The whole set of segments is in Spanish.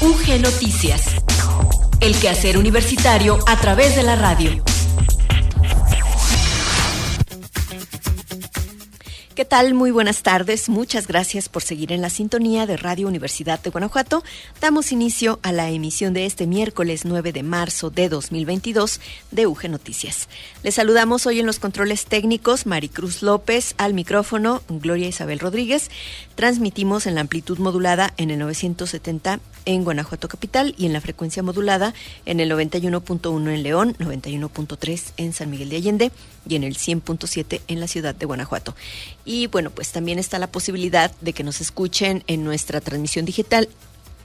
UG Noticias. El quehacer universitario a través de la radio. ¿Qué tal? Muy buenas tardes. Muchas gracias por seguir en la sintonía de Radio Universidad de Guanajuato. Damos inicio a la emisión de este miércoles 9 de marzo de 2022 de UG Noticias. Les saludamos hoy en los controles técnicos Maricruz López, al micrófono Gloria Isabel Rodríguez. Transmitimos en la amplitud modulada en el 970 en Guanajuato Capital y en la frecuencia modulada en el 91.1 en León, 91.3 en San Miguel de Allende y en el 100.7 en la ciudad de Guanajuato. Y bueno, pues también está la posibilidad de que nos escuchen en nuestra transmisión digital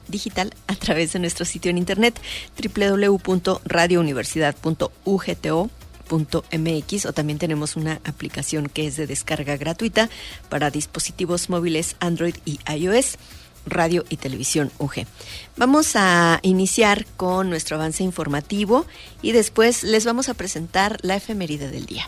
digital a través de nuestro sitio en internet www.radiouniversidad.ugto.mx o también tenemos una aplicación que es de descarga gratuita para dispositivos móviles Android y iOS. Radio y Televisión UG. Vamos a iniciar con nuestro avance informativo y después les vamos a presentar la efeméride del día.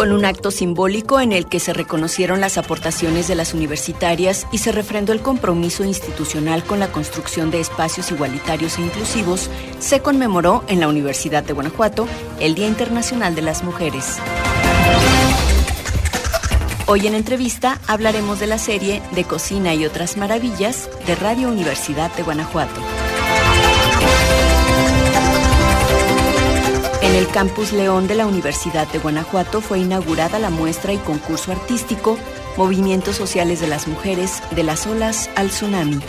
con un acto simbólico en el que se reconocieron las aportaciones de las universitarias y se refrendó el compromiso institucional con la construcción de espacios igualitarios e inclusivos, se conmemoró en la Universidad de Guanajuato el Día Internacional de las Mujeres. Hoy en entrevista hablaremos de la serie de Cocina y otras maravillas de Radio Universidad de Guanajuato. En el Campus León de la Universidad de Guanajuato fue inaugurada la muestra y concurso artístico Movimientos Sociales de las Mujeres de las Olas al Tsunami.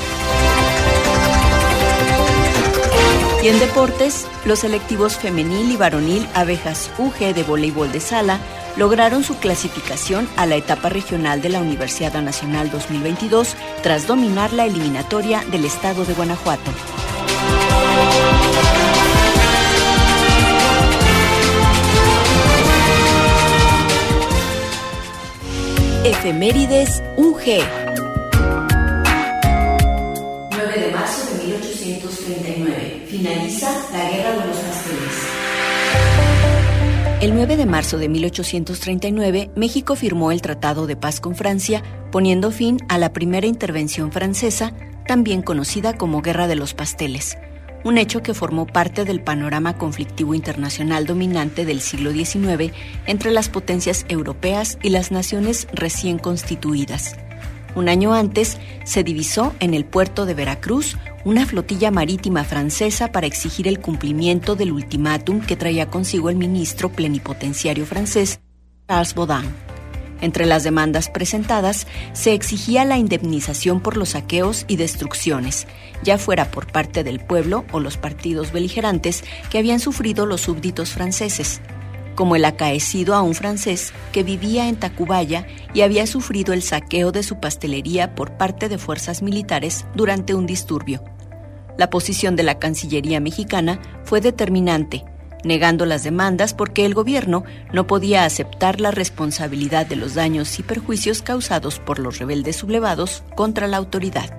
Y en deportes, los selectivos femenil y varonil Abejas UG de voleibol de sala lograron su clasificación a la etapa regional de la Universidad Nacional 2022 tras dominar la eliminatoria del estado de Guanajuato. Efemérides UG. 9 de marzo de 1839. Finaliza la Guerra de los Pasteles. El 9 de marzo de 1839, México firmó el Tratado de Paz con Francia, poniendo fin a la primera intervención francesa, también conocida como Guerra de los Pasteles un hecho que formó parte del panorama conflictivo internacional dominante del siglo XIX entre las potencias europeas y las naciones recién constituidas. Un año antes, se divisó en el puerto de Veracruz una flotilla marítima francesa para exigir el cumplimiento del ultimátum que traía consigo el ministro plenipotenciario francés, Charles Baudin. Entre las demandas presentadas se exigía la indemnización por los saqueos y destrucciones, ya fuera por parte del pueblo o los partidos beligerantes que habían sufrido los súbditos franceses, como el acaecido a un francés que vivía en Tacubaya y había sufrido el saqueo de su pastelería por parte de fuerzas militares durante un disturbio. La posición de la Cancillería mexicana fue determinante, negando las demandas porque el gobierno no podía aceptar la responsabilidad de los daños y perjuicios causados por los rebeldes sublevados contra la autoridad.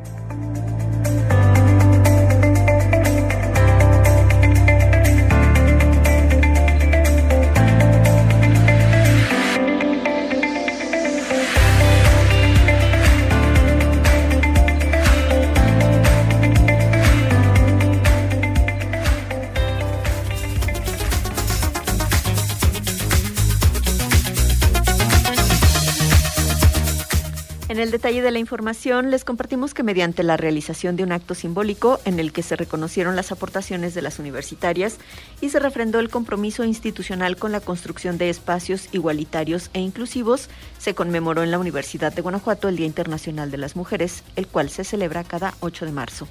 El detalle de la información, les compartimos que mediante la realización de un acto simbólico en el que se reconocieron las aportaciones de las universitarias y se refrendó el compromiso institucional con la construcción de espacios igualitarios e inclusivos, se conmemoró en la Universidad de Guanajuato el Día Internacional de las Mujeres, el cual se celebra cada 8 de marzo.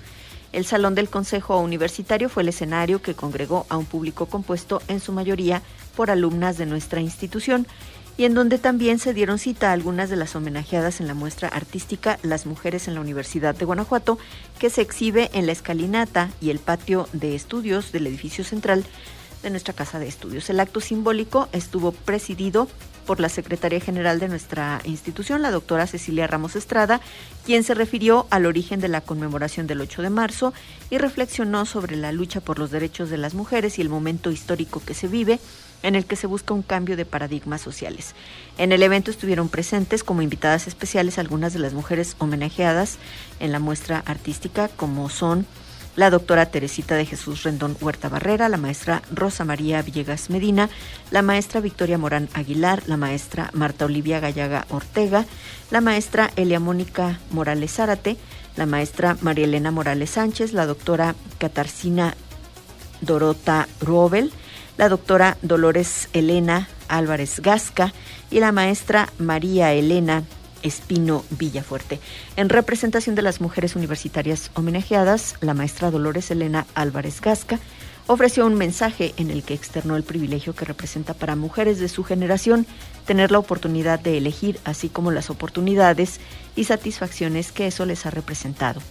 El Salón del Consejo Universitario fue el escenario que congregó a un público compuesto en su mayoría por alumnas de nuestra institución y en donde también se dieron cita a algunas de las homenajeadas en la muestra artística Las Mujeres en la Universidad de Guanajuato, que se exhibe en la escalinata y el patio de estudios del edificio central de nuestra Casa de Estudios. El acto simbólico estuvo presidido por la secretaria general de nuestra institución, la doctora Cecilia Ramos Estrada, quien se refirió al origen de la conmemoración del 8 de marzo y reflexionó sobre la lucha por los derechos de las mujeres y el momento histórico que se vive en el que se busca un cambio de paradigmas sociales. En el evento estuvieron presentes como invitadas especiales algunas de las mujeres homenajeadas en la muestra artística, como son la doctora Teresita de Jesús Rendón Huerta Barrera, la maestra Rosa María Villegas Medina, la maestra Victoria Morán Aguilar, la maestra Marta Olivia Gallaga Ortega, la maestra Elia Mónica Morales Zárate, la maestra María Elena Morales Sánchez, la doctora Catarcina Dorota Robel, la doctora Dolores Elena Álvarez Gasca y la maestra María Elena Espino Villafuerte. En representación de las mujeres universitarias homenajeadas, la maestra Dolores Elena Álvarez Gasca ofreció un mensaje en el que externó el privilegio que representa para mujeres de su generación tener la oportunidad de elegir, así como las oportunidades y satisfacciones que eso les ha representado.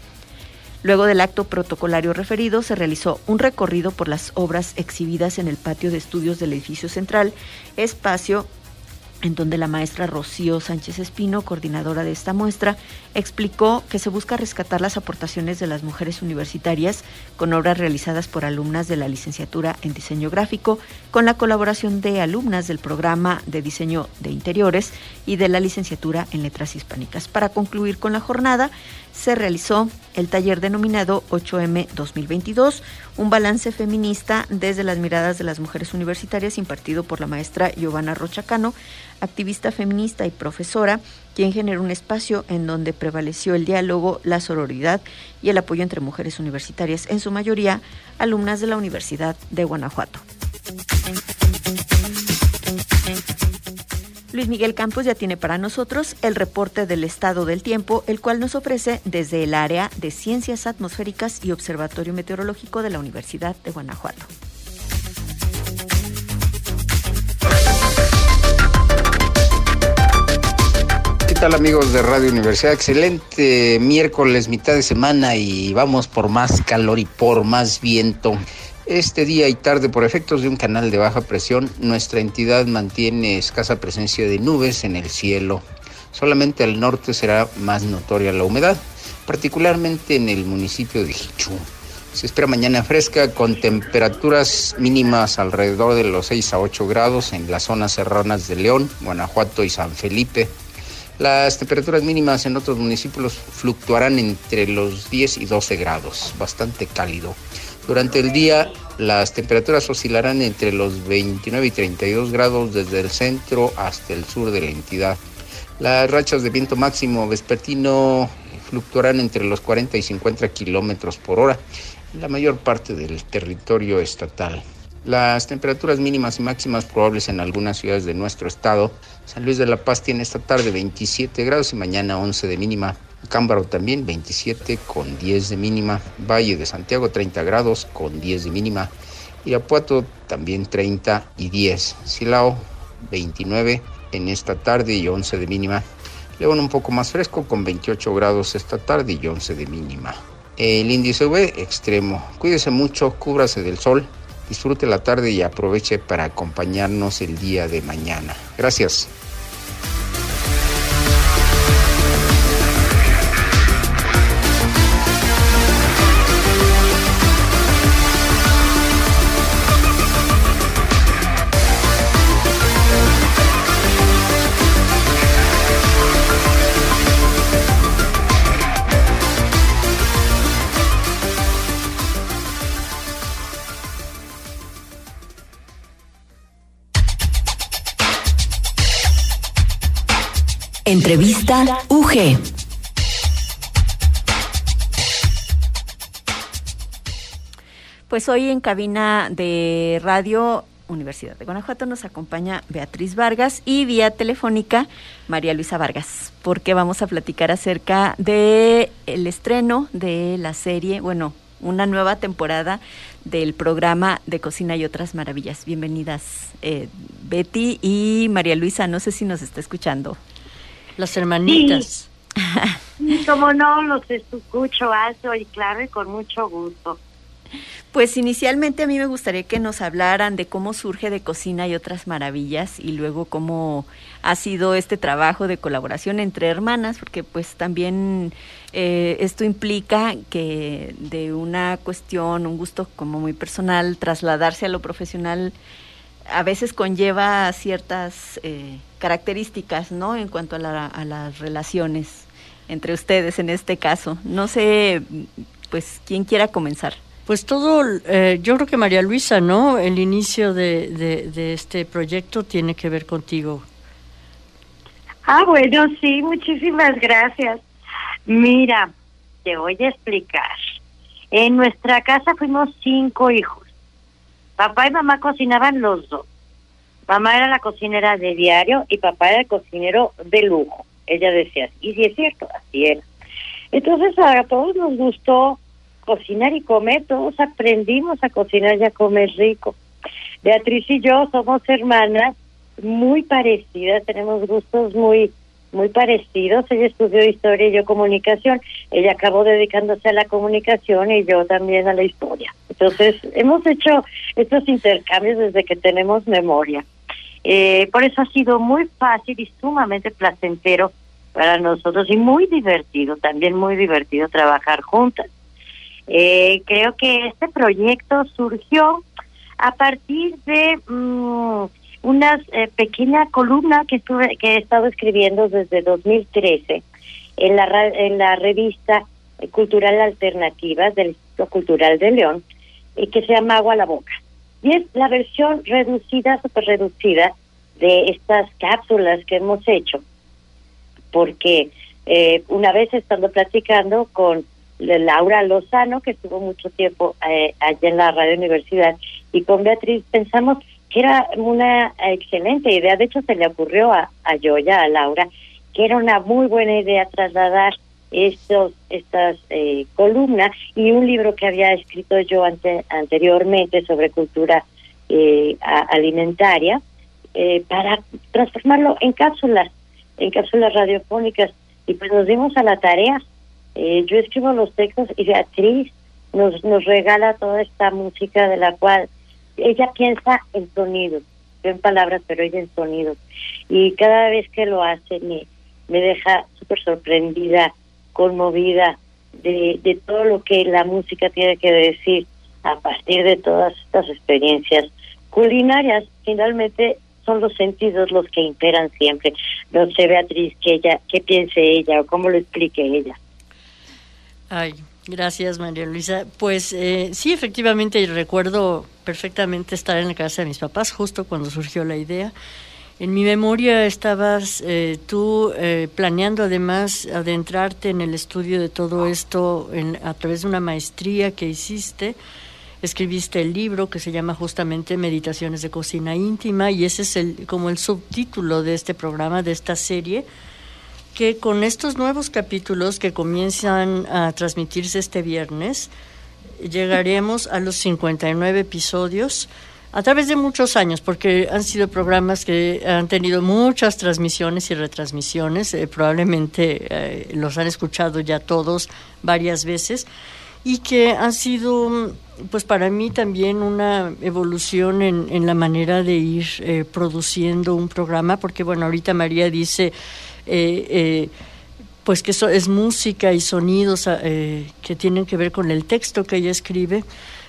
Luego del acto protocolario referido, se realizó un recorrido por las obras exhibidas en el patio de estudios del edificio central, espacio en donde la maestra Rocío Sánchez Espino, coordinadora de esta muestra, explicó que se busca rescatar las aportaciones de las mujeres universitarias con obras realizadas por alumnas de la licenciatura en diseño gráfico, con la colaboración de alumnas del programa de diseño de interiores y de la licenciatura en letras hispánicas. Para concluir con la jornada, se realizó el taller denominado 8M 2022, un balance feminista desde las miradas de las mujeres universitarias impartido por la maestra Giovanna Rochacano, activista feminista y profesora, quien generó un espacio en donde prevaleció el diálogo, la sororidad y el apoyo entre mujeres universitarias, en su mayoría alumnas de la Universidad de Guanajuato. Luis Miguel Campos ya tiene para nosotros el reporte del estado del tiempo, el cual nos ofrece desde el área de Ciencias Atmosféricas y Observatorio Meteorológico de la Universidad de Guanajuato. ¿Qué tal amigos de Radio Universidad? Excelente miércoles, mitad de semana y vamos por más calor y por más viento. Este día y tarde, por efectos de un canal de baja presión, nuestra entidad mantiene escasa presencia de nubes en el cielo. Solamente al norte será más notoria la humedad, particularmente en el municipio de Jichú. Se espera mañana fresca con temperaturas mínimas alrededor de los 6 a 8 grados en las zonas serranas de León, Guanajuato y San Felipe. Las temperaturas mínimas en otros municipios fluctuarán entre los 10 y 12 grados, bastante cálido. Durante el día las temperaturas oscilarán entre los 29 y 32 grados desde el centro hasta el sur de la entidad. Las rachas de viento máximo vespertino fluctuarán entre los 40 y 50 kilómetros por hora en la mayor parte del territorio estatal. Las temperaturas mínimas y máximas probables en algunas ciudades de nuestro estado. San Luis de la Paz tiene esta tarde 27 grados y mañana 11 de mínima. Cámbaro también 27 con 10 de mínima. Valle de Santiago 30 grados con 10 de mínima. Irapuato también 30 y 10. Silao 29 en esta tarde y 11 de mínima. León un poco más fresco con 28 grados esta tarde y 11 de mínima. El índice V extremo. Cuídese mucho, cúbrase del sol, disfrute la tarde y aproveche para acompañarnos el día de mañana. Gracias. Entrevista UG. Pues hoy en cabina de radio Universidad de Guanajuato nos acompaña Beatriz Vargas y vía telefónica María Luisa Vargas, porque vamos a platicar acerca de el estreno de la serie, bueno, una nueva temporada del programa de Cocina y otras maravillas. Bienvenidas eh, Betty y María Luisa, no sé si nos está escuchando. Las hermanitas. Como no, los escucho, Aso, y claro, y con mucho gusto. Pues inicialmente a mí me gustaría que nos hablaran de cómo surge de Cocina y otras maravillas y luego cómo ha sido este trabajo de colaboración entre hermanas, porque pues también eh, esto implica que de una cuestión, un gusto como muy personal, trasladarse a lo profesional a veces conlleva ciertas eh, características, ¿no? En cuanto a, a, las relaciones entre ustedes en este caso. No sé, pues, quién quiera comenzar. Pues todo, eh, yo creo que María Luisa, ¿no? El inicio de, de, este proyecto tiene que ver contigo. Ah, bueno, sí, muchísimas gracias. Mira, te voy a explicar. En nuestra casa fuimos cinco hijos. Papá y mamá cocinaban los dos. Mamá era la cocinera de diario y papá era el cocinero de lujo. Ella decía, y si es cierto, así era. Entonces a todos nos gustó cocinar y comer, todos aprendimos a cocinar y a comer rico. Beatriz y yo somos hermanas muy parecidas, tenemos gustos muy muy parecidos. Ella estudió historia y yo comunicación. Ella acabó dedicándose a la comunicación y yo también a la historia. Entonces, hemos hecho estos intercambios desde que tenemos memoria. Eh, por eso ha sido muy fácil y sumamente placentero para nosotros y muy divertido, también muy divertido trabajar juntas. Eh, creo que este proyecto surgió a partir de mm, una eh, pequeña columna que estuve que he estado escribiendo desde 2013 en la en la revista cultural alternativas del Instituto Cultural de León y que se llama Agua a la Boca. Y es la versión reducida super reducida de estas cápsulas que hemos hecho porque eh, una vez estando platicando con Laura Lozano, que estuvo mucho tiempo eh, allá en la Radio Universidad, y con Beatriz pensamos que era una excelente idea, de hecho se le ocurrió a, a Yoya, a Laura, que era una muy buena idea trasladar estos estas eh, columnas y un libro que había escrito yo ante, anteriormente sobre cultura eh, alimentaria eh, para transformarlo en cápsulas, en cápsulas radiofónicas. Y pues nos dimos a la tarea. Eh, yo escribo los textos y Beatriz nos, nos regala toda esta música de la cual ella piensa en sonidos, en palabras, pero ella en sonidos. Y cada vez que lo hace me, me deja súper sorprendida, conmovida de, de todo lo que la música tiene que decir a partir de todas estas experiencias culinarias. Finalmente son los sentidos los que imperan siempre. No sé, Beatriz, que ella, qué piense ella o cómo lo explique ella. Ay, gracias María Luisa. Pues eh, sí, efectivamente recuerdo perfectamente estar en la casa de mis papás justo cuando surgió la idea. En mi memoria estabas eh, tú eh, planeando además adentrarte en el estudio de todo esto a través de una maestría que hiciste. Escribiste el libro que se llama justamente Meditaciones de Cocina Íntima y ese es el, como el subtítulo de este programa, de esta serie que con estos nuevos capítulos que comienzan a transmitirse este viernes, llegaremos a los 59 episodios a través de muchos años, porque han sido programas que han tenido muchas transmisiones y retransmisiones, eh, probablemente eh, los han escuchado ya todos varias veces, y que han sido, pues para mí también una evolución en, la manera de ir eh, produciendo un programa, porque bueno, ahorita María dice pues que eso es música y sonidos eh, que tienen que ver con el texto que ella escribe,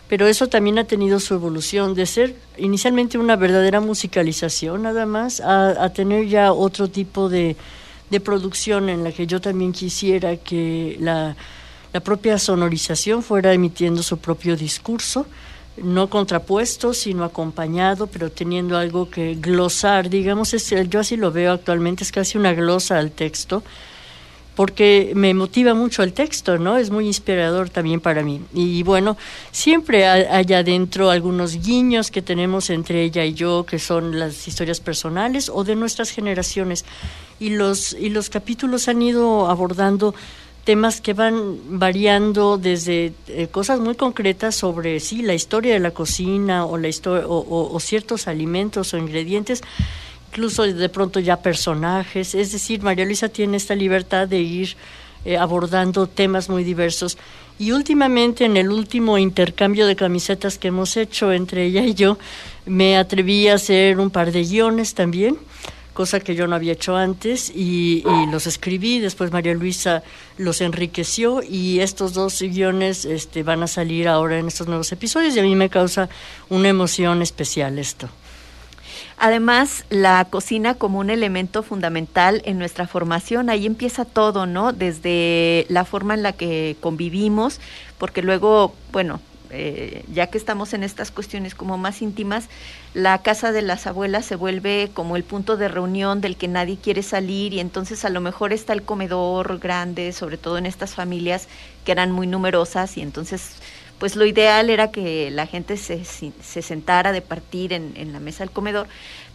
pero eso también ha tenido su evolución de ser inicialmente una verdadera musicalización nada más, a, tener ya otro tipo de, de, producción en la que yo también quisiera que la, la propia sonorización fuera emitiendo su propio discurso no contrapuesto, sino acompañado, pero teniendo algo que glosar, digamos, es, yo así lo veo actualmente, es casi una glosa al texto, porque me motiva mucho el texto, ¿no? Es muy inspirador también para mí. Y bueno, siempre hay adentro algunos guiños que tenemos entre ella y yo, que son las historias personales o de nuestras generaciones. Y los, y los capítulos han ido abordando temas que van variando desde eh, cosas muy concretas sobre sí la historia de la cocina o la historia o, ciertos alimentos o ingredientes incluso de pronto ya personajes. Es decir María Luisa tiene esta libertad de ir eh, abordando temas muy diversos. Y últimamente en el último intercambio de camisetas que hemos hecho entre ella y yo me atreví a hacer un par de guiones también cosa que yo no había hecho antes, y, los escribí, después María Luisa los enriqueció y estos dos guiones este, van a salir ahora en estos nuevos episodios y a mí me causa una emoción especial esto. Además, la cocina como un elemento fundamental en nuestra formación, ahí empieza todo, ¿no? Desde la forma en la que convivimos, porque luego, bueno, eh, ya que estamos en estas cuestiones como más íntimas, la casa de las abuelas se vuelve como el punto de reunión del que nadie quiere salir y entonces a lo mejor está el comedor grande, sobre todo en estas familias que eran muy numerosas y entonces pues lo ideal era que la gente se, se sentara de partir en, en la mesa del comedor,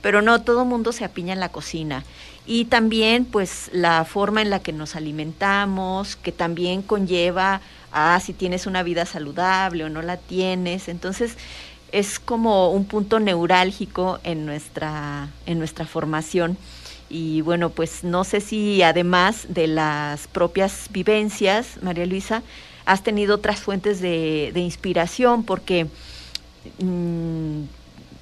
pero no, todo mundo se apiña en la cocina y también pues la forma en la que nos alimentamos, que también conlleva ah, si tienes una vida saludable o no la tienes. Entonces, es como un punto neurálgico en nuestra, en nuestra formación. Y bueno, pues no sé si además de las propias vivencias, María Luisa, has tenido otras fuentes de, inspiración, porque mm,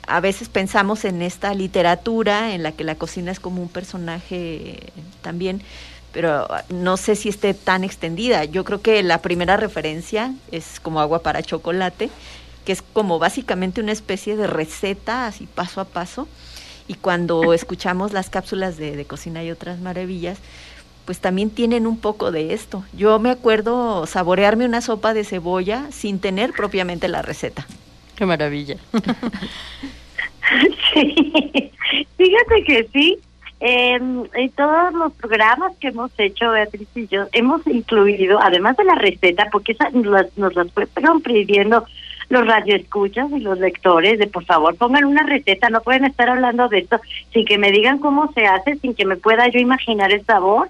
a veces pensamos en esta literatura en la que la cocina es como un personaje también, pero no sé si esté tan extendida. Yo creo que la primera referencia es como agua para chocolate, que es como básicamente una especie de receta, así paso a paso. Y cuando escuchamos las cápsulas de, de cocina y otras maravillas, pues también tienen un poco de esto. Yo me acuerdo saborearme una sopa de cebolla sin tener propiamente la receta. Qué maravilla. sí, fíjate que sí, en todos los programas que hemos hecho, Beatriz y yo, hemos incluido, además de la receta, porque esa nos, las, nos las fueron pidiendo los radioescuchas y los lectores, de por favor pongan una receta, no pueden estar hablando de esto sin que me digan cómo se hace, sin que me pueda yo imaginar el sabor,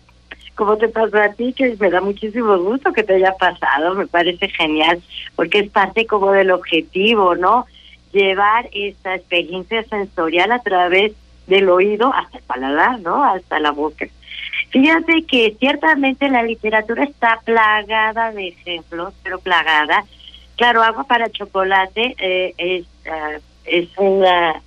como te pasó a ti, que me da muchísimo gusto que te haya pasado, me parece genial, porque es parte como del objetivo, ¿no? Llevar esta experiencia sensorial a través del oído hasta el paladar, ¿no? Hasta la boca. Fíjate que ciertamente la literatura está plagada de ejemplos, pero plagada. Claro, agua para chocolate eh, es ah, es una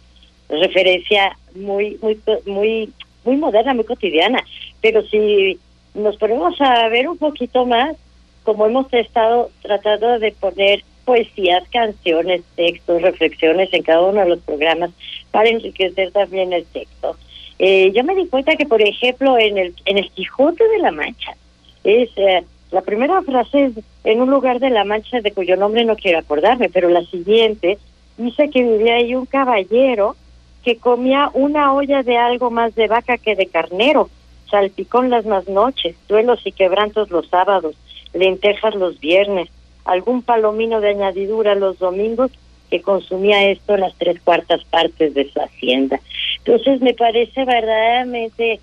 referencia muy muy muy muy moderna, muy cotidiana. Pero si nos ponemos a ver un poquito más, como hemos estado tratando de poner poesías, canciones, textos, reflexiones en cada uno de los programas para enriquecer también el texto. Eh, yo me di cuenta que, por ejemplo, en el, en el Quijote de la Mancha, es eh, la primera frase es en un lugar de la Mancha de cuyo nombre no quiero acordarme, pero la siguiente dice que vivía ahí un caballero que comía una olla de algo más de vaca que de carnero, salpicón las más noches, duelos y quebrantos los sábados, lentejas los viernes, algún palomino de añadidura los domingos que consumía esto las tres cuartas partes de su hacienda. Entonces me parece verdaderamente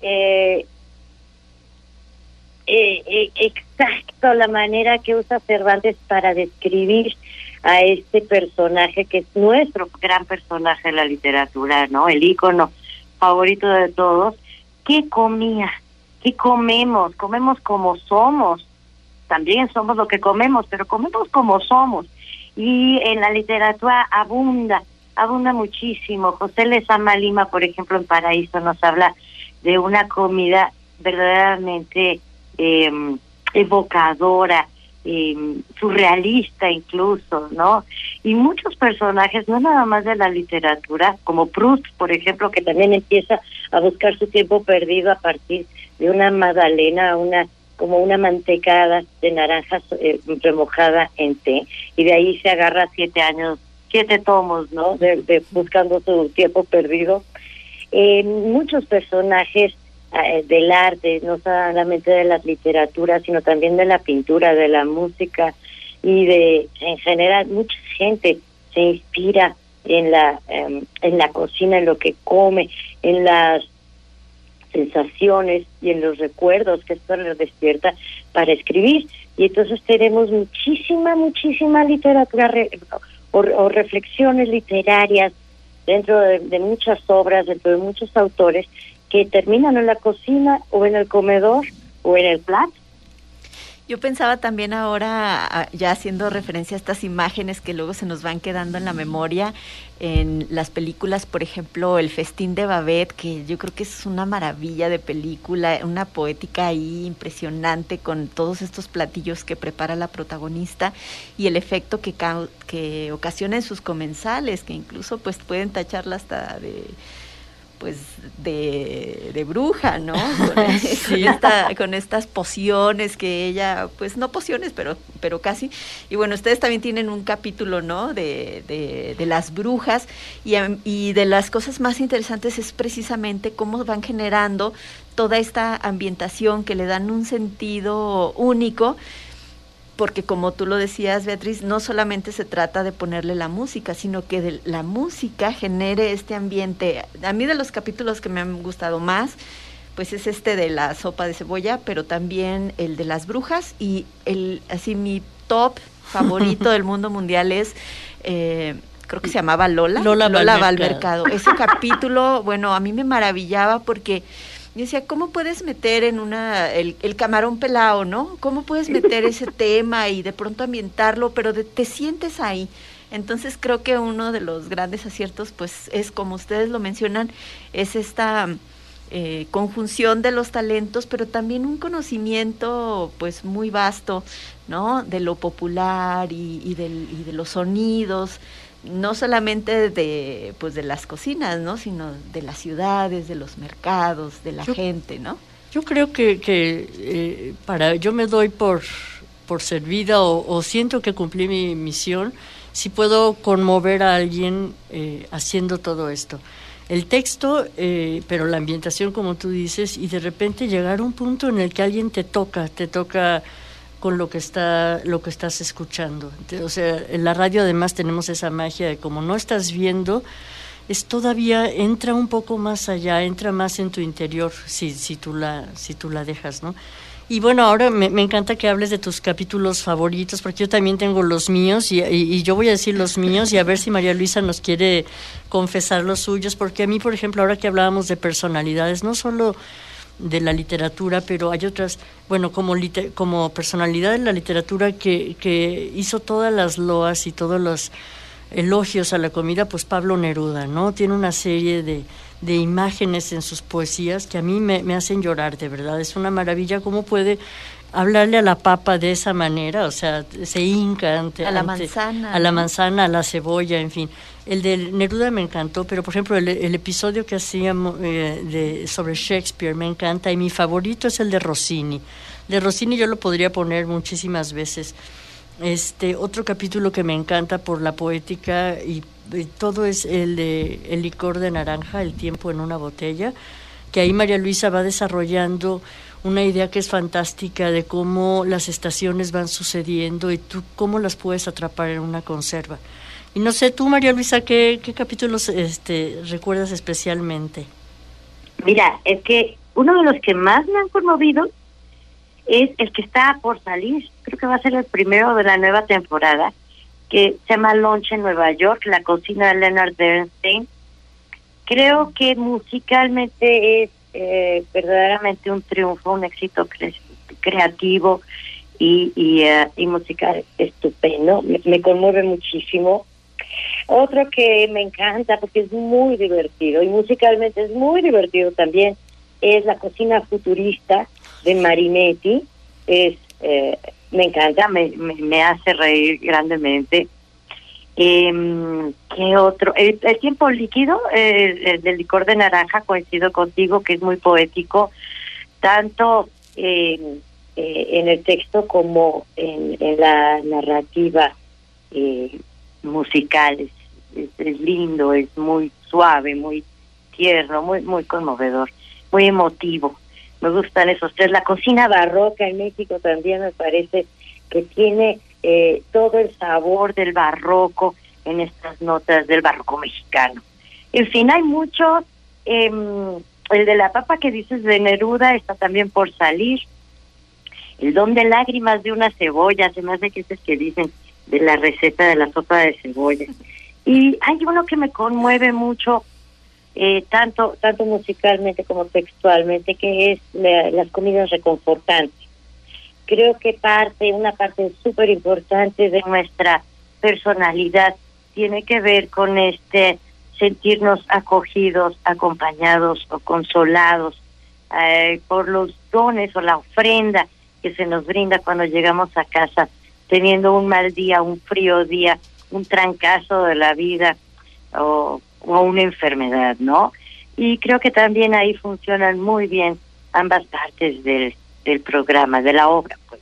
eh, eh, eh, exacto la manera que usa Cervantes para describir a este personaje que es nuestro gran personaje en la literatura, ¿no? El ícono favorito de todos. ¿Qué comía? ¿Qué comemos? Comemos como somos también somos lo que comemos, pero comemos como somos. Y en la literatura abunda, abunda muchísimo. José Lezama Lima, por ejemplo, en Paraíso nos habla de una comida verdaderamente eh, evocadora, eh, surrealista incluso, ¿no? Y muchos personajes, no nada más de la literatura, como Proust, por ejemplo, que también empieza a buscar su tiempo perdido a partir de una magdalena, una como una mantecada de naranjas eh, remojada en té y de ahí se agarra siete años, siete tomos, ¿no? De, buscando su tiempo perdido. Eh, muchos personajes del arte, no solamente de la literatura, sino también de la pintura, de la música y de, en general, mucha gente se inspira en la em, en la cocina, en lo que come, en las sensaciones y en los recuerdos que esto nos despierta para escribir. Y entonces tenemos muchísima, muchísima literatura o, reflexiones literarias dentro de, muchas obras, dentro de muchos autores que terminan en la cocina o en el comedor o en el plato. Yo pensaba también ahora, ya haciendo referencia a estas imágenes que luego se nos van quedando en la memoria, en las películas, por ejemplo, El Festín de Babette, que yo creo que es una maravilla de película, una poética ahí impresionante con todos estos platillos que prepara la protagonista y el efecto que, que ocasiona en sus comensales, que incluso pues pueden tacharla hasta de pues de, de bruja, ¿no? Con, estas pociones que ella, pues no pociones, pero, pero casi. Y bueno, ustedes también tienen un capítulo, ¿no? De, de, de las brujas y, y de las cosas más interesantes es precisamente cómo van generando toda esta ambientación que le dan un sentido único porque como tú lo decías, Beatriz, no solamente se trata de ponerle la música, sino que de la música genere este ambiente. A mí de los capítulos que me han gustado más, pues es este de la sopa de cebolla, pero también el de las brujas y el así mi top favorito del mundo mundial es eh, creo que se llamaba Lola. Lola, Lola va al mercado. Ese capítulo, bueno, a mí me maravillaba porque yo decía, ¿cómo puedes meter en una, el, camarón pelado, ¿no? ¿Cómo puedes meter ese tema y de pronto ambientarlo, pero te sientes ahí? Entonces creo que uno de los grandes aciertos, pues es como ustedes lo mencionan, es esta eh, conjunción de los talentos, pero también un conocimiento pues muy vasto, ¿no? De lo popular y, y, del, y de los sonidos, no solamente de pues de las cocinas, ¿no? sino de las ciudades, de los mercados, de la gente, ¿no? Yo creo que, que eh, para yo me doy por por servida o, siento que cumplí mi misión si puedo conmover a alguien eh, haciendo todo esto. El texto, eh, pero la ambientación, como tú dices, y de repente llegar a un punto en el que alguien te toca, te toca con lo que está lo que estás escuchando. O sea, en la radio además tenemos esa magia de como no estás viendo, es todavía entra un poco más allá, entra más en tu interior si si tú la si tú la dejas, ¿no? Y bueno, ahora me, encanta que hables de tus capítulos favoritos, porque yo también tengo los míos y, y, yo voy a decir los míos y a ver si María Luisa nos quiere confesar los suyos, porque a mí, por ejemplo, ahora que hablábamos de personalidades, no solo de la literatura, pero hay otras, bueno, como, como personalidad de la literatura que, que hizo todas las loas y todos los elogios a la comida, pues Pablo Neruda, ¿no? Tiene una serie de, de imágenes en sus poesías que a mí me, me, hacen llorar, de verdad. Es una maravilla cómo puede hablarle a la papa de esa manera, o sea, se hinca ante, a la manzana, a la manzana, a la cebolla, en fin. El de Neruda me encantó, pero por ejemplo el, episodio que hacíamos eh, de, sobre Shakespeare me encanta y mi favorito es el de Rossini. De Rossini yo lo podría poner muchísimas veces. Este otro capítulo que me encanta por la poética y, y todo es el de El licor de naranja, el tiempo en una botella, que ahí María Luisa va desarrollando una idea que es fantástica de cómo las estaciones van sucediendo y tú cómo las puedes atrapar en una conserva. Y no sé, tú, María Luisa, ¿qué, qué capítulos este, recuerdas especialmente? Mira, es que uno de los que más me han conmovido es el que está por salir, creo que va a ser el primero de la nueva temporada, que se llama Lunch en Nueva York, la cocina de Leonard Bernstein. Creo que musicalmente es eh, verdaderamente un triunfo, un éxito creativo y, y, eh, y, musical estupendo. Me, conmueve muchísimo. Otro que me encanta porque es muy divertido y musicalmente es muy divertido también es la cocina futurista de Marinetti. Es, eh, me encanta, me, me hace reír grandemente. Eh, ¿Qué otro? El, tiempo líquido, el, del licor de naranja, coincido contigo, que es muy poético, tanto eh, en el texto como en, la narrativa eh, musical. Es, es, lindo, es muy suave, muy tierno, muy, muy conmovedor, muy emotivo. Me gustan esos tres. La cocina barroca en México también me parece que tiene eh, todo el sabor del barroco en estas notas del barroco mexicano. En fin, hay mucho, em, el de la papa que dices de Neruda está también por salir, el don de lágrimas de una cebolla, se me hace que es que dicen de la receta de la sopa de cebolla. Y hay uno que me conmueve mucho, eh, tanto tanto musicalmente como textualmente, que es las comidas reconfortantes creo que parte, una parte súper importante de nuestra personalidad tiene que ver con este sentirnos acogidos, acompañados o consolados eh, por los dones o la ofrenda que se nos brinda cuando llegamos a casa, teniendo un mal día, un frío día, un trancazo de la vida o, o una enfermedad, ¿no? Y creo que también ahí funcionan muy bien ambas partes del, del programa, de la obra. Pues.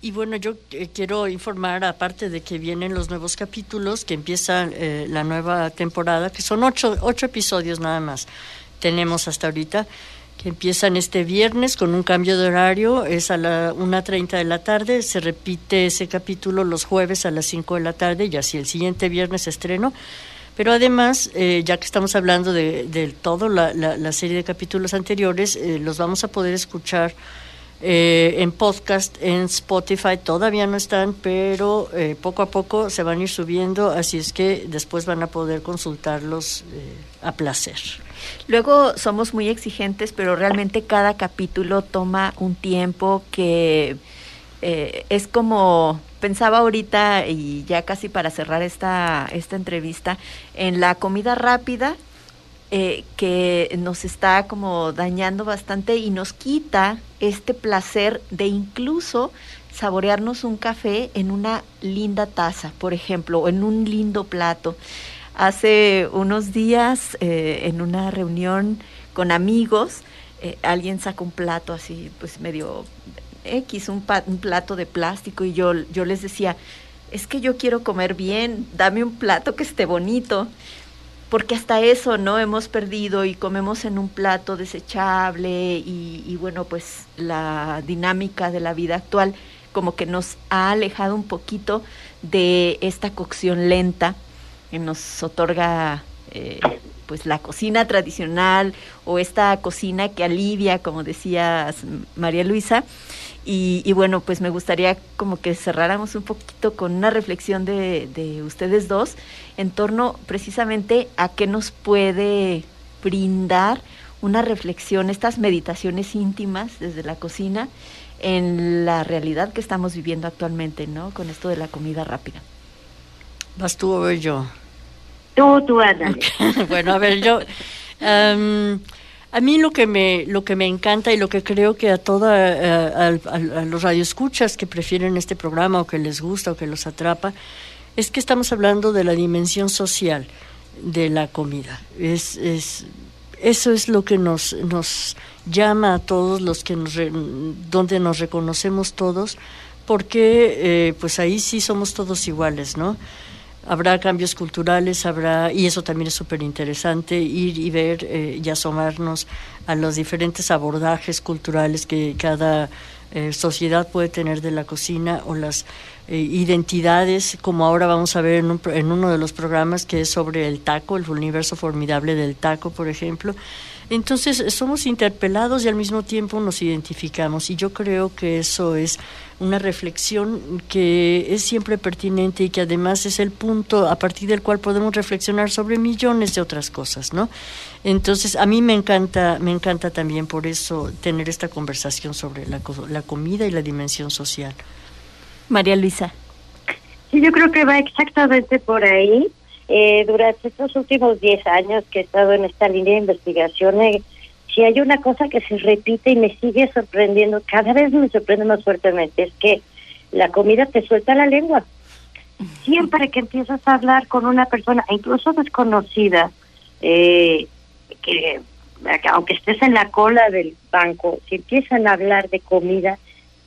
Y bueno, yo eh, quiero informar, aparte de que vienen los nuevos capítulos, que empieza eh, la nueva temporada, que son ocho, ocho episodios nada más, tenemos hasta ahorita, que empiezan este viernes con un cambio de horario, es a la 1.30 de la tarde, se repite ese capítulo los jueves a las 5 de la tarde y así el siguiente viernes estreno. Pero además, eh, ya que estamos hablando de, de todo, la, la, serie de capítulos anteriores, los vamos a poder escuchar eh, en podcast, en Spotify todavía no están, pero eh, poco a poco se van a ir subiendo, así es que después van a poder consultarlos eh, a placer. Luego somos muy exigentes, pero realmente cada capítulo toma un tiempo que es como pensaba ahorita y ya casi para cerrar esta esta entrevista en la comida rápida eh, que nos está como dañando bastante y nos quita este placer de incluso saborearnos un café en una linda taza, por ejemplo, o en un lindo plato. Hace unos días, eh, en una reunión con amigos, eh, alguien sacó un plato así, pues medio X, un, plato de plástico, y yo, yo les decía, es que yo quiero comer bien, dame un plato que esté bonito porque hasta eso no hemos perdido y comemos en un plato desechable y, bueno pues la dinámica de la vida actual como que nos ha alejado un poquito de esta cocción lenta que nos otorga eh, pues la cocina tradicional o esta cocina que alivia como decías María Luisa y, bueno, pues me gustaría como que cerráramos un poquito con una reflexión de, de ustedes dos en torno precisamente a qué nos puede brindar una reflexión, estas meditaciones íntimas desde la cocina en la realidad que estamos viviendo actualmente, ¿no? Con esto de la comida rápida. ¿Vas tú o yo? Tú, tú, Ana. bueno, a ver, yo... Em, a mí lo que me lo que me encanta y lo que creo que a toda eh, a, los radioescuchas que prefieren este programa o que les gusta o que los atrapa es que estamos hablando de la dimensión social de la comida. Es, es eso es lo que nos nos llama a todos los que nos donde nos reconocemos todos porque eh, pues ahí sí somos todos iguales, ¿no? Habrá cambios culturales, habrá, y eso también es súper interesante, ir y ver eh, y asomarnos a los diferentes abordajes culturales que cada eh, sociedad puede tener de la cocina o las eh, identidades, como ahora vamos a ver en, en uno de los programas que es sobre el taco, el universo formidable del taco, por ejemplo. Entonces somos interpelados y al mismo tiempo nos identificamos y yo creo que eso es una reflexión que es siempre pertinente y que además es el punto a partir del cual podemos reflexionar sobre millones de otras cosas, ¿no? Entonces, a mí me encanta, me encanta también por eso tener esta conversación sobre la, la comida y la dimensión social. María Luisa. Sí, yo creo que va exactamente por ahí. Eh, durante estos últimos 10 años que he estado en esta línea de investigación, eh, si hay una cosa que se repite y me sigue sorprendiendo, cada vez me sorprende más fuertemente, es que la comida te suelta la lengua. Siempre que empiezas a hablar con una persona, incluso desconocida, eh, que aunque estés en la cola del banco, si empiezan a hablar de comida,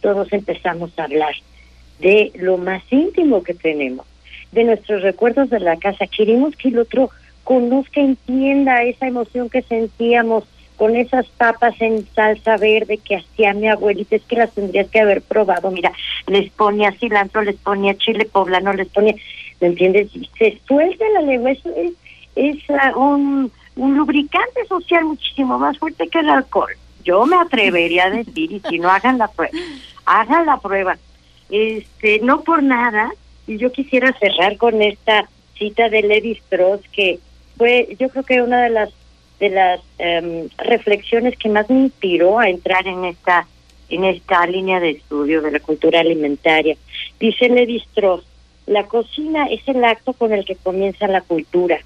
todos empezamos a hablar de lo más íntimo que tenemos, de nuestros recuerdos de la casa. Queremos que el otro conozca, entienda esa emoción que sentíamos con esas papas en salsa verde que hacía mi abuelita, es que las tendrías que haber probado. Mira, les ponía cilantro, les ponía chile poblano, les ponía, ¿me entiendes? Se suelta la lengua, es, es, ah, un, un lubricante social muchísimo más fuerte que el alcohol. Yo me atrevería a decir, y si no hagan la prueba, hagan la prueba. Este, no por nada, y yo quisiera cerrar con esta cita de Levi Strauss, que fue, yo creo que una de las de las em, reflexiones que más me inspiró a entrar en esta en esta línea de estudio de la cultura alimentaria. Dice Levi Strauss, la cocina es el acto con el que comienza la cultura.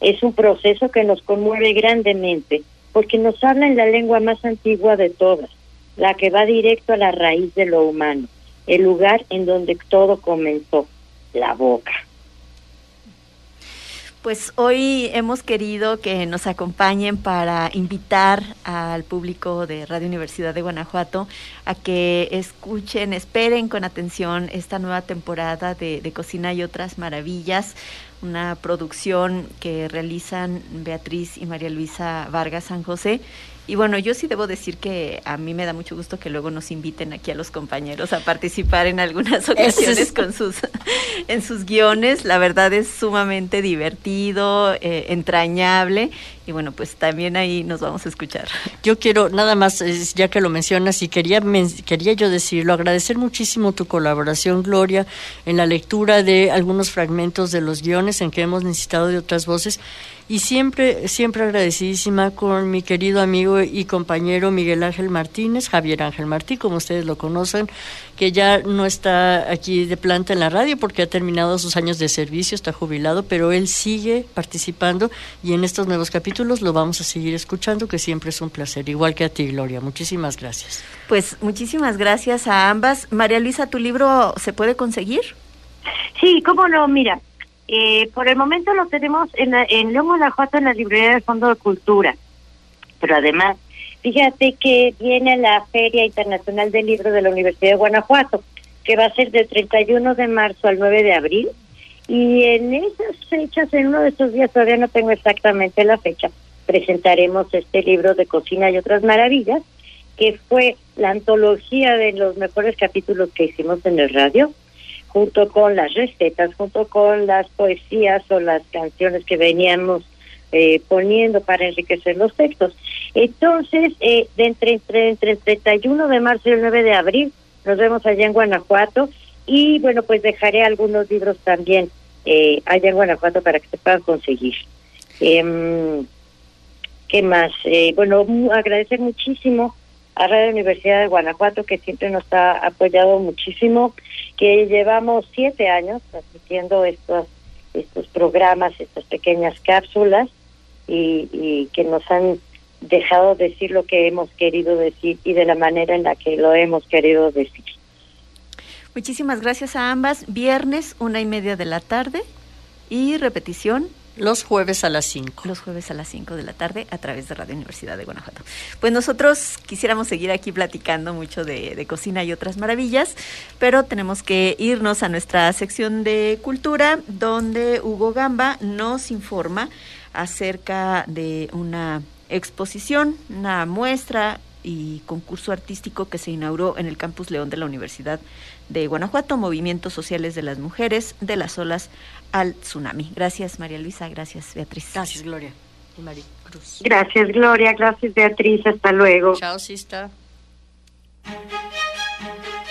Es un proceso que nos conmueve grandemente porque nos habla en la lengua más antigua de todas, la que va directo a la raíz de lo humano, el lugar en donde todo comenzó, la boca. Pues hoy hemos querido que nos acompañen para invitar al público de Radio Universidad de Guanajuato a que escuchen, esperen con atención esta nueva temporada de, Cocina y otras maravillas, una producción que realizan Beatriz y María Luisa Vargas San José y bueno, yo sí debo decir que a mí me da mucho gusto que luego nos inviten aquí a los compañeros a participar en algunas ocasiones con sus en sus guiones. La verdad es sumamente divertido, eh, entrañable y bueno, pues también ahí nos vamos a escuchar. Yo quiero nada más, ya que lo mencionas y quería quería yo decirlo, agradecer muchísimo tu colaboración, Gloria, en la lectura de algunos fragmentos de los guiones en que hemos necesitado de otras voces y siempre, siempre agradecidísima con mi querido amigo y compañero Miguel Ángel Martínez, Javier Ángel Martí, como ustedes lo conocen, que ya no está aquí de planta en la radio porque ha terminado sus años de servicio, está jubilado, pero él sigue participando y en estos nuevos capítulos lo vamos a seguir escuchando, que siempre es un placer, igual que a ti, Gloria. Muchísimas gracias. Pues muchísimas gracias a ambas. María Luisa, ¿tu libro se puede conseguir? Sí, cómo no, mira, eh, por el momento lo tenemos en, la, en León, Guanajuato, en la librería del Fondo de Cultura. Pero además, fíjate que viene la Feria Internacional del Libro de la Universidad de Guanajuato, que va a ser del 31 de marzo al 9 de abril. Y en esas fechas, en uno de esos días, todavía no tengo exactamente la fecha, presentaremos este libro de cocina y otras maravillas, que fue la antología de los mejores capítulos que hicimos en el radio junto con las recetas, junto con las poesías o las canciones que veníamos eh, poniendo para enriquecer los textos. Entonces, eh, de entre, entre, entre el 31 de marzo y el 9 de abril, nos vemos allá en Guanajuato y bueno, pues dejaré algunos libros también eh, allá en Guanajuato para que se puedan conseguir. Eh, ¿Qué más? Eh, bueno, agradecer muchísimo a Radio Universidad de Guanajuato, que siempre nos ha apoyado muchísimo, que llevamos siete años transmitiendo estos, estos programas, estas pequeñas cápsulas, y, y que nos han dejado decir lo que hemos querido decir y de la manera en la que lo hemos querido decir. Muchísimas gracias a ambas. Viernes, una y media de la tarde y repetición los jueves a las 5. Los jueves a las 5 de la tarde a través de Radio Universidad de Guanajuato. Pues nosotros quisiéramos seguir aquí platicando mucho de, de, cocina y otras maravillas, pero tenemos que irnos a nuestra sección de cultura, donde Hugo Gamba nos informa acerca de una exposición, una muestra y concurso artístico que se inauguró en el Campus León de la Universidad de Guanajuato, Movimientos Sociales de las Mujeres, de las olas al tsunami. Gracias, María Luisa. Gracias, Beatriz. Gracias, Gloria. Y María Cruz. Gracias, Gloria. Gracias, Beatriz. Hasta luego. Chao, Sista.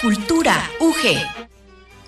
Cultura UG.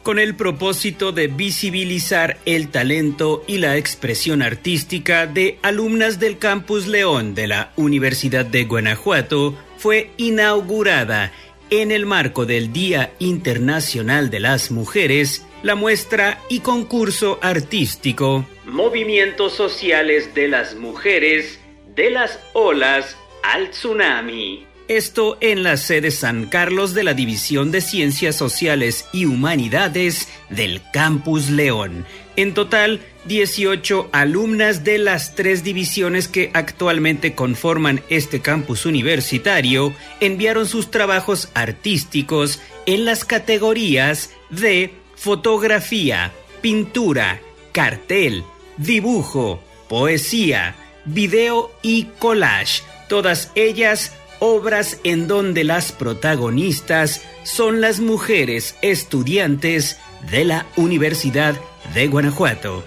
Con el propósito de visibilizar el talento y la expresión artística de alumnas del Campus León de la Universidad de Guanajuato, fue inaugurada en el marco del Día Internacional de las Mujeres la muestra y concurso artístico Movimientos Sociales de las Mujeres de las Olas al Tsunami. Esto en la sede San Carlos de la División de Ciencias Sociales y Humanidades del Campus León. En total, 18 alumnas de las tres divisiones que actualmente conforman este campus universitario enviaron sus trabajos artísticos en las categorías de fotografía, pintura, cartel, dibujo, poesía, video y collage, todas ellas obras en donde las protagonistas son las mujeres estudiantes de la Universidad de Guanajuato.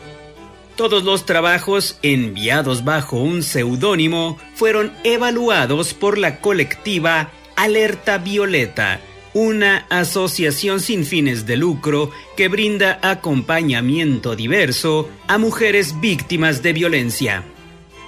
Todos los trabajos enviados bajo un seudónimo fueron evaluados por la colectiva Alerta Violeta, una asociación sin fines de lucro que brinda acompañamiento diverso a mujeres víctimas de violencia.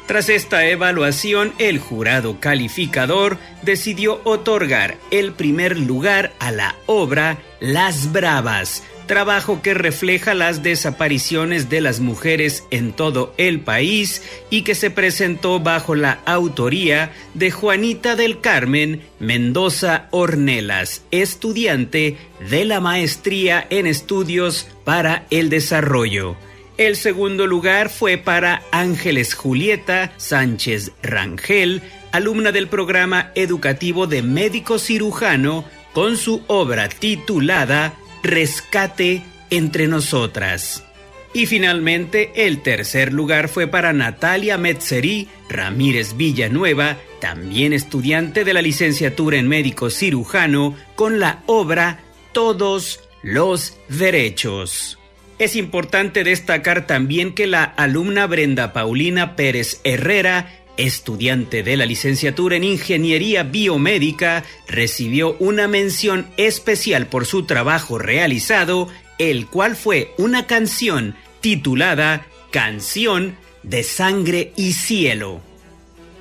Tras esta evaluación, el jurado calificador decidió otorgar el primer lugar a la obra Las Bravas, trabajo que refleja las desapariciones de las mujeres en todo el país y que se presentó bajo la autoría de Juanita del Carmen Mendoza Ornelas, estudiante de la maestría en estudios para el desarrollo. El segundo lugar fue para Ángeles Julieta Sánchez Rangel, alumna del programa educativo de médico cirujano, con su obra titulada Rescate entre nosotras. Y finalmente, el tercer lugar fue para Natalia Metzerí Ramírez Villanueva, también estudiante de la licenciatura en médico cirujano, con la obra Todos los Derechos. Es importante destacar también que la alumna Brenda Paulina Pérez Herrera estudiante de la licenciatura en Ingeniería Biomédica, recibió una mención especial por su trabajo realizado, el cual fue una canción titulada Canción de Sangre y Cielo.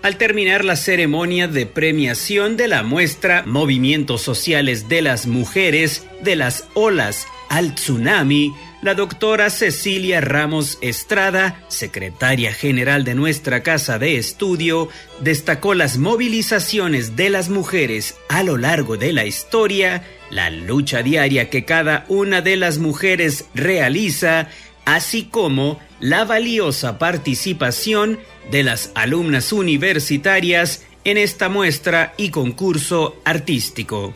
Al terminar la ceremonia de premiación de la muestra Movimientos Sociales de las Mujeres de las Olas al Tsunami, la doctora Cecilia Ramos Estrada, secretaria general de nuestra casa de estudio, destacó las movilizaciones de las mujeres a lo largo de la historia, la lucha diaria que cada una de las mujeres realiza, así como la valiosa participación de las alumnas universitarias en esta muestra y concurso artístico.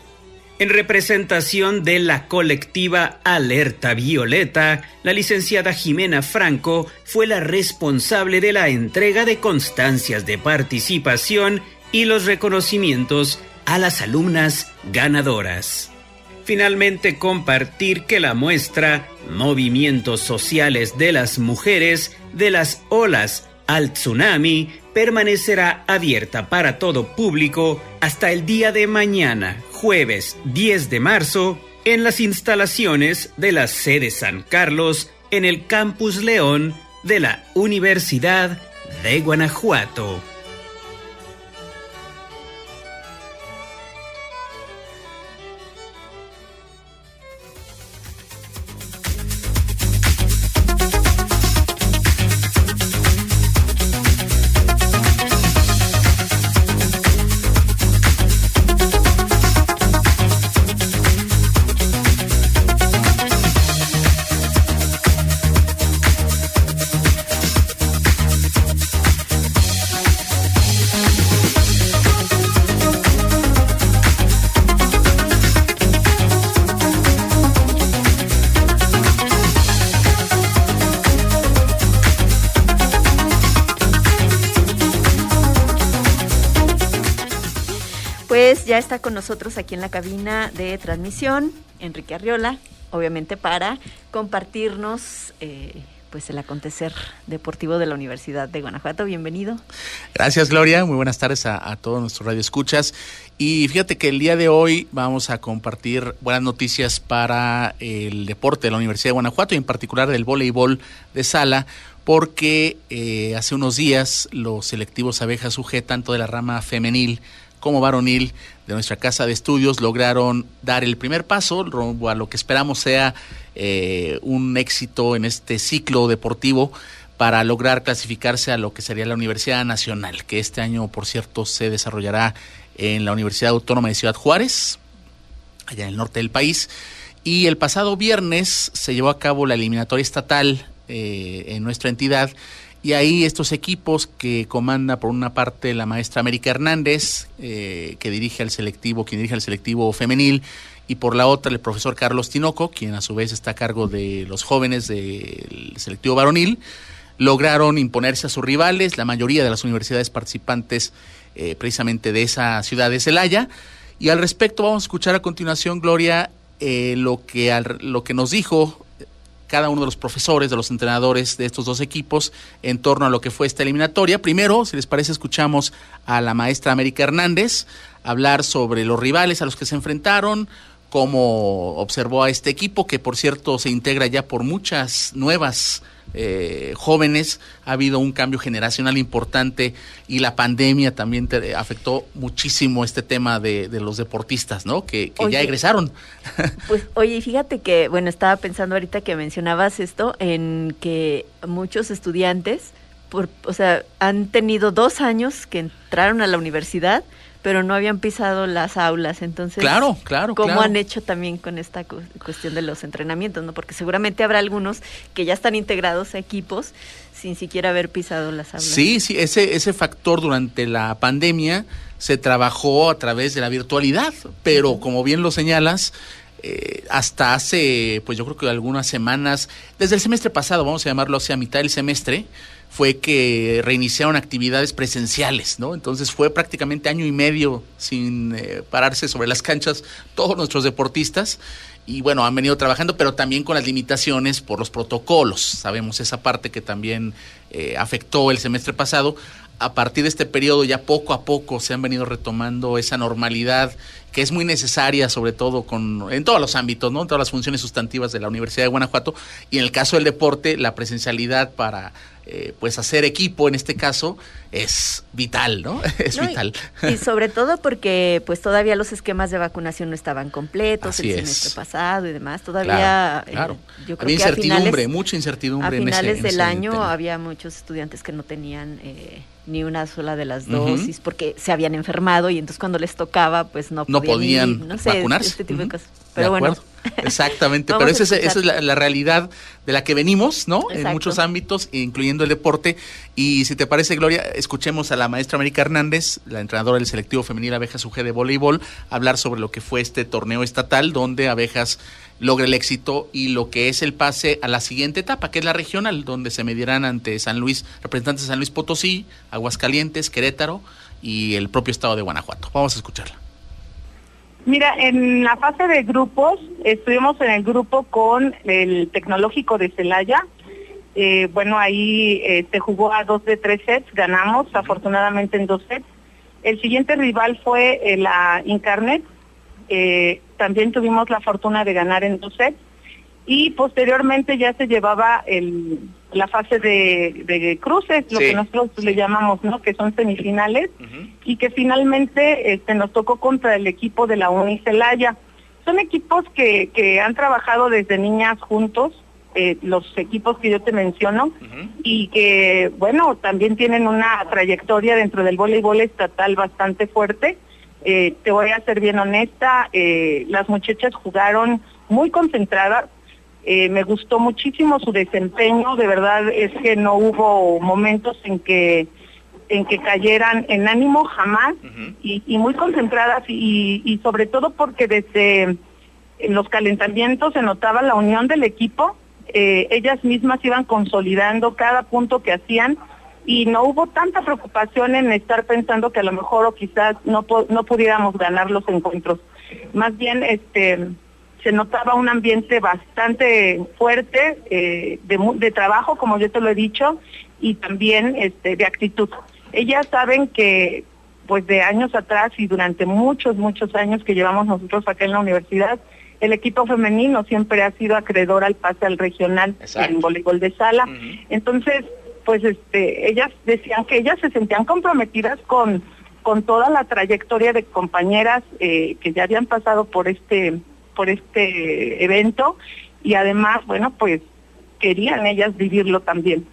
En representación de la colectiva Alerta Violeta, la licenciada Jimena Franco fue la responsable de la entrega de constancias de participación y los reconocimientos a las alumnas ganadoras. Finalmente, compartir que la muestra Movimientos Sociales de las Mujeres de las Olas al Tsunami permanecerá abierta para todo público hasta el día de mañana, jueves 10 de marzo, en las instalaciones de la sede San Carlos en el Campus León de la Universidad de Guanajuato. Ya está con nosotros aquí en la cabina de transmisión, Enrique Arriola, obviamente para compartirnos eh, pues el acontecer deportivo de la Universidad de Guanajuato. Bienvenido. Gracias, Gloria. Muy buenas tardes a, a todos nuestros radioescuchas. Y fíjate que el día de hoy vamos a compartir buenas noticias para el deporte de la Universidad de Guanajuato y en particular del voleibol de sala porque eh, hace unos días los selectivos abejas UG, tanto de la rama femenil como varonil de nuestra casa de estudios lograron dar el primer paso rumbo a lo que esperamos sea eh, un éxito en este ciclo deportivo para lograr clasificarse a lo que sería la Universidad Nacional, que este año, por cierto, se desarrollará en la Universidad Autónoma de Ciudad Juárez, allá en el norte del país. Y el pasado viernes se llevó a cabo la eliminatoria estatal eh, en nuestra entidad y ahí estos equipos que comanda por una parte la maestra América Hernández, eh, que dirige al selectivo, quien dirige al selectivo femenil, y por la otra el profesor Carlos Tinoco, quien a su vez está a cargo de los jóvenes del selectivo varonil, lograron imponerse a sus rivales, la mayoría de las universidades participantes eh, precisamente de esa ciudad de Celaya. Y al respecto vamos a escuchar a continuación, Gloria, eh, lo, que lo que nos dijo cada uno de los profesores, de los entrenadores de estos dos equipos en torno a lo que fue esta eliminatoria. Primero, si les parece, escuchamos a la maestra América Hernández hablar sobre los rivales a los que se enfrentaron, cómo observó a este equipo, que por cierto se integra ya por muchas nuevas eh, jóvenes, ha habido un cambio generacional importante y la pandemia también te afectó muchísimo este tema de, los deportistas, ¿no? Que, ya egresaron. Pues oye, fíjate que, bueno, estaba pensando ahorita que mencionabas esto, en que muchos estudiantes, por, o sea, han tenido dos años que entraron a la universidad pero no habían pisado las aulas. Entonces, claro, claro, ¿cómo han hecho también con esta cuestión de los entrenamientos? ¿no? Porque seguramente habrá algunos que ya están integrados a equipos sin siquiera haber pisado las aulas. Sí, sí, ese, ese factor durante la pandemia se trabajó a través de la virtualidad, pero como bien lo señalas, eh, hasta hace, pues yo creo que algunas semanas, desde el semestre pasado, vamos a llamarlo hacia mitad del semestre, fue que reiniciaron actividades presenciales, ¿no? Entonces fue prácticamente año y medio sin eh, pararse sobre las canchas todos nuestros deportistas y bueno, han venido trabajando, pero también con las limitaciones por los protocolos. Sabemos esa parte que también eh, afectó el semestre pasado. A partir de este periodo ya poco a poco se han venido retomando esa normalidad que es muy necesaria, sobre todo con, en todos los ámbitos, ¿no? En todas las funciones sustantivas de la Universidad de Guanajuato. Y en el caso del deporte, la presencialidad para eh, pues hacer equipo en este caso es vital, ¿no? Es vital. Y, sobre todo porque pues todavía los esquemas de vacunación no estaban completos el semestre pasado y demás. Todavía claro, eh, yo creo había incertidumbre, mucha incertidumbre. A finales del año había muchos estudiantes que no tenían eh, ni una sola de las dosis porque se habían enfermado y entonces cuando les tocaba pues no podían, no vacunarse. Este tipo de cosas. Pero bueno. Exactamente, pero esa es, esa es la, realidad de la que venimos, ¿no? En muchos ámbitos, incluyendo el deporte. Y si te parece, Gloria, escuchemos a la maestra América Hernández, la entrenadora del selectivo femenil Abejas UG de voleibol, hablar sobre lo que fue este torneo estatal, donde Abejas logra el éxito y lo que es el pase a la siguiente etapa, que es la regional, donde se medirán ante San Luis, representantes de San Luis Potosí, Aguascalientes, Querétaro y el propio estado de Guanajuato. Vamos a escucharla. Mira, en la fase de grupos, estuvimos en el grupo con el Tecnológico de Celaya. Eh, bueno, ahí eh, se jugó a dos de tres sets, ganamos afortunadamente en dos sets. El siguiente rival fue eh, la Incarnet. también tuvimos la fortuna de ganar en dos sets y posteriormente ya se llevaba el, la fase de, cruces, lo que nosotros le llamamos, ¿no? Que son semifinales y que finalmente este, nos tocó contra el equipo de la Unicelaya. Son equipos que, que han trabajado desde niñas juntos, eh, los equipos que yo te menciono, y que, bueno, también tienen una trayectoria dentro del voleibol estatal bastante fuerte. Eh, te voy a ser bien honesta, eh, las muchachas jugaron muy concentradas, eh, me gustó muchísimo su desempeño, de verdad es que no hubo momentos en que en que cayeran en ánimo jamás y, muy concentradas y, sobre todo porque desde los calentamientos se notaba la unión del equipo, eh, ellas mismas iban consolidando cada punto que hacían y no hubo tanta preocupación en estar pensando que a lo mejor o quizás no, no pudiéramos ganar los encuentros. Más bien, este, se notaba un ambiente bastante fuerte eh, de, trabajo, como yo te lo he dicho, y también este, de actitud. Ellas saben que pues de años atrás y durante muchos, muchos años que llevamos nosotros acá en la universidad, el equipo femenino siempre ha sido acreedor al pase al regional en voleibol de sala. Entonces, pues este, ellas decían que ellas se sentían comprometidas con, con toda la trayectoria de compañeras eh, que ya habían pasado por este por este evento y además, bueno, pues querían ellas vivirlo también.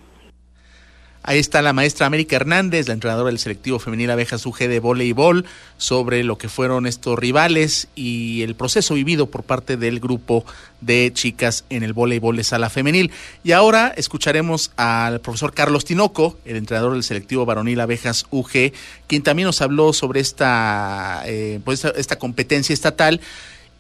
Ahí está la maestra América Hernández, la entrenadora del selectivo femenil Abejas UG de voleibol, sobre lo que fueron estos rivales y el proceso vivido por parte del grupo de chicas en el voleibol de sala femenil. Y ahora escucharemos al profesor Carlos Tinoco, el entrenador del selectivo varonil Abejas UG, quien también nos habló sobre esta, eh, pues esta competencia estatal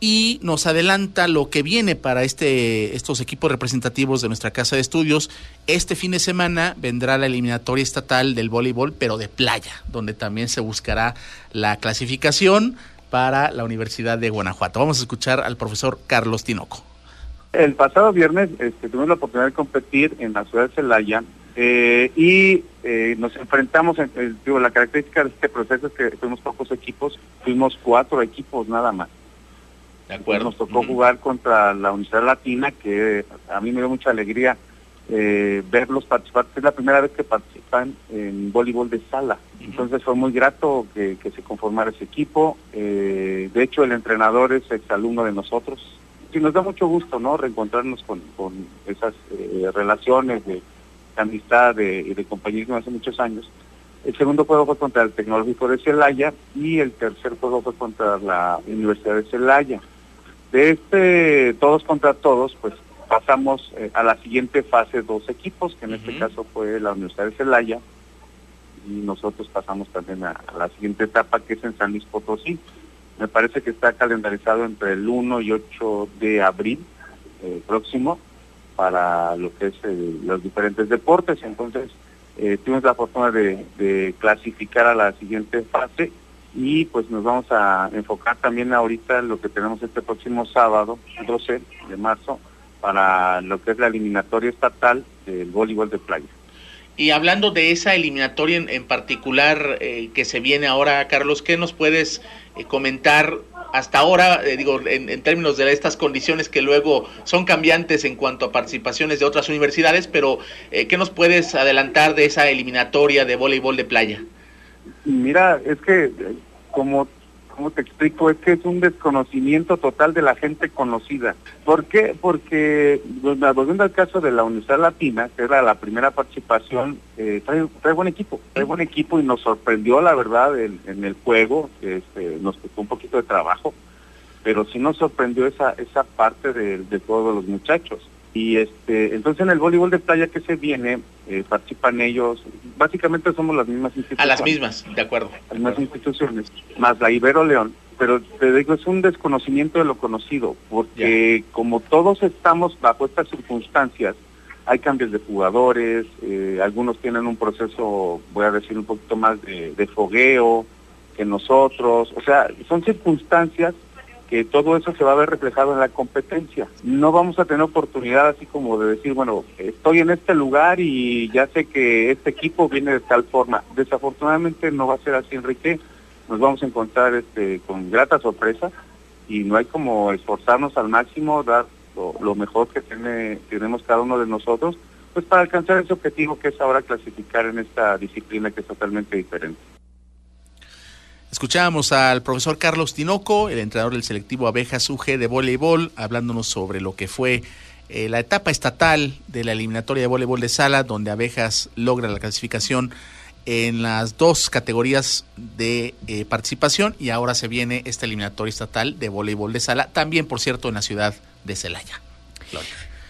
y nos adelanta lo que viene para este, estos equipos representativos de nuestra casa de estudios. Este fin de semana vendrá la eliminatoria estatal del voleibol, pero de playa, donde también se buscará la clasificación para la Universidad de Guanajuato. Vamos a escuchar al profesor Carlos Tinoco. El pasado viernes este, tuvimos la oportunidad de competir en la ciudad de Celaya eh, y eh, nos enfrentamos, en, eh, digo, la característica de este proceso es que fuimos pocos equipos, fuimos cuatro equipos nada más Nos tocó jugar contra la Universidad Latina, que a mí me dio mucha alegría eh, verlos participar. Es la primera vez que participan en voleibol de sala. Entonces fue muy grato que, se conformara ese equipo. Eh, de hecho, el entrenador es exalumno de nosotros. Y nos da mucho gusto, ¿no? Reencontrarnos con, esas eh, relaciones de, amistad y de, compañerismo hace muchos años. El segundo juego fue contra el Tecnológico de Celaya y el tercer juego fue contra la Universidad de Celaya. De este todos contra todos, pues pasamos eh, a la siguiente fase dos equipos, que en este caso fue la Universidad de Celaya, y nosotros pasamos también a, la siguiente etapa, que es en San Luis Potosí. Me parece que está calendarizado entre el 1 y 8 de abril eh, próximo para lo que es los diferentes deportes. Entonces, eh, tuvimos la fortuna de, de clasificar a la siguiente fase y pues nos vamos a enfocar también ahorita en lo que tenemos este próximo sábado, 12 de marzo, para lo que es la eliminatoria estatal del voleibol de playa. Y hablando de esa eliminatoria en, particular eh, que se viene ahora, Carlos, ¿qué nos puedes eh, comentar hasta ahora, eh, digo, en, términos de estas condiciones que luego son cambiantes en cuanto a participaciones de otras universidades, pero ¿qué nos puedes adelantar de esa eliminatoria de voleibol de playa? Mira, es que como, como te explico, es que es un desconocimiento total de la gente conocida. ¿Por qué? Porque, volviendo al caso de la Universidad Latina, que era la primera participación, eh, trae, buen equipo, trae buen equipo y nos sorprendió, la verdad, en, el juego, este, nos costó un poquito de trabajo, pero sí nos sorprendió esa, esa parte de todos los muchachos. Y este, entonces en el voleibol de playa que se viene, eh, participan ellos, básicamente somos las mismas instituciones. A las mismas, de acuerdo. Las mismas instituciones, más la Ibero León, pero te digo, es un desconocimiento de lo conocido, porque como todos estamos bajo estas circunstancias, hay cambios de jugadores, eh, algunos tienen un proceso, voy a decir, un poquito más de, de fogueo que nosotros, o sea, son circunstancias que todo eso se va a ver reflejado en la competencia. No vamos a tener oportunidad así como de decir, bueno, estoy en este lugar y ya sé que este equipo viene de tal forma. Desafortunadamente no va a ser así, Enrique. Nos vamos a encontrar este, con grata sorpresa y no hay como esforzarnos al máximo, dar lo, mejor que tiene, tenemos cada uno de nosotros, pues para alcanzar ese objetivo que es ahora clasificar en esta disciplina que es totalmente diferente. Escuchábamos al profesor Carlos Tinoco, el entrenador del selectivo Abejas UG de voleibol, hablándonos sobre lo que fue eh, la etapa estatal de la eliminatoria de voleibol de sala, donde Abejas logra la clasificación en las dos categorías de eh, participación y ahora se viene esta eliminatoria estatal de voleibol de sala, también por cierto en la ciudad de Celaya.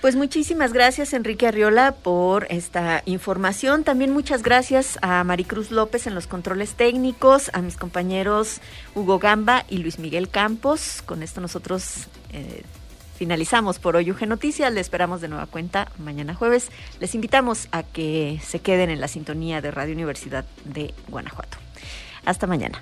Pues muchísimas gracias Enrique Arriola por esta información. También muchas gracias a Maricruz López en los controles técnicos, a mis compañeros Hugo Gamba y Luis Miguel Campos. Con esto nosotros eh, finalizamos por hoy UG Noticias. Le esperamos de nueva cuenta mañana jueves. Les invitamos a que se queden en la sintonía de Radio Universidad de Guanajuato. Hasta mañana.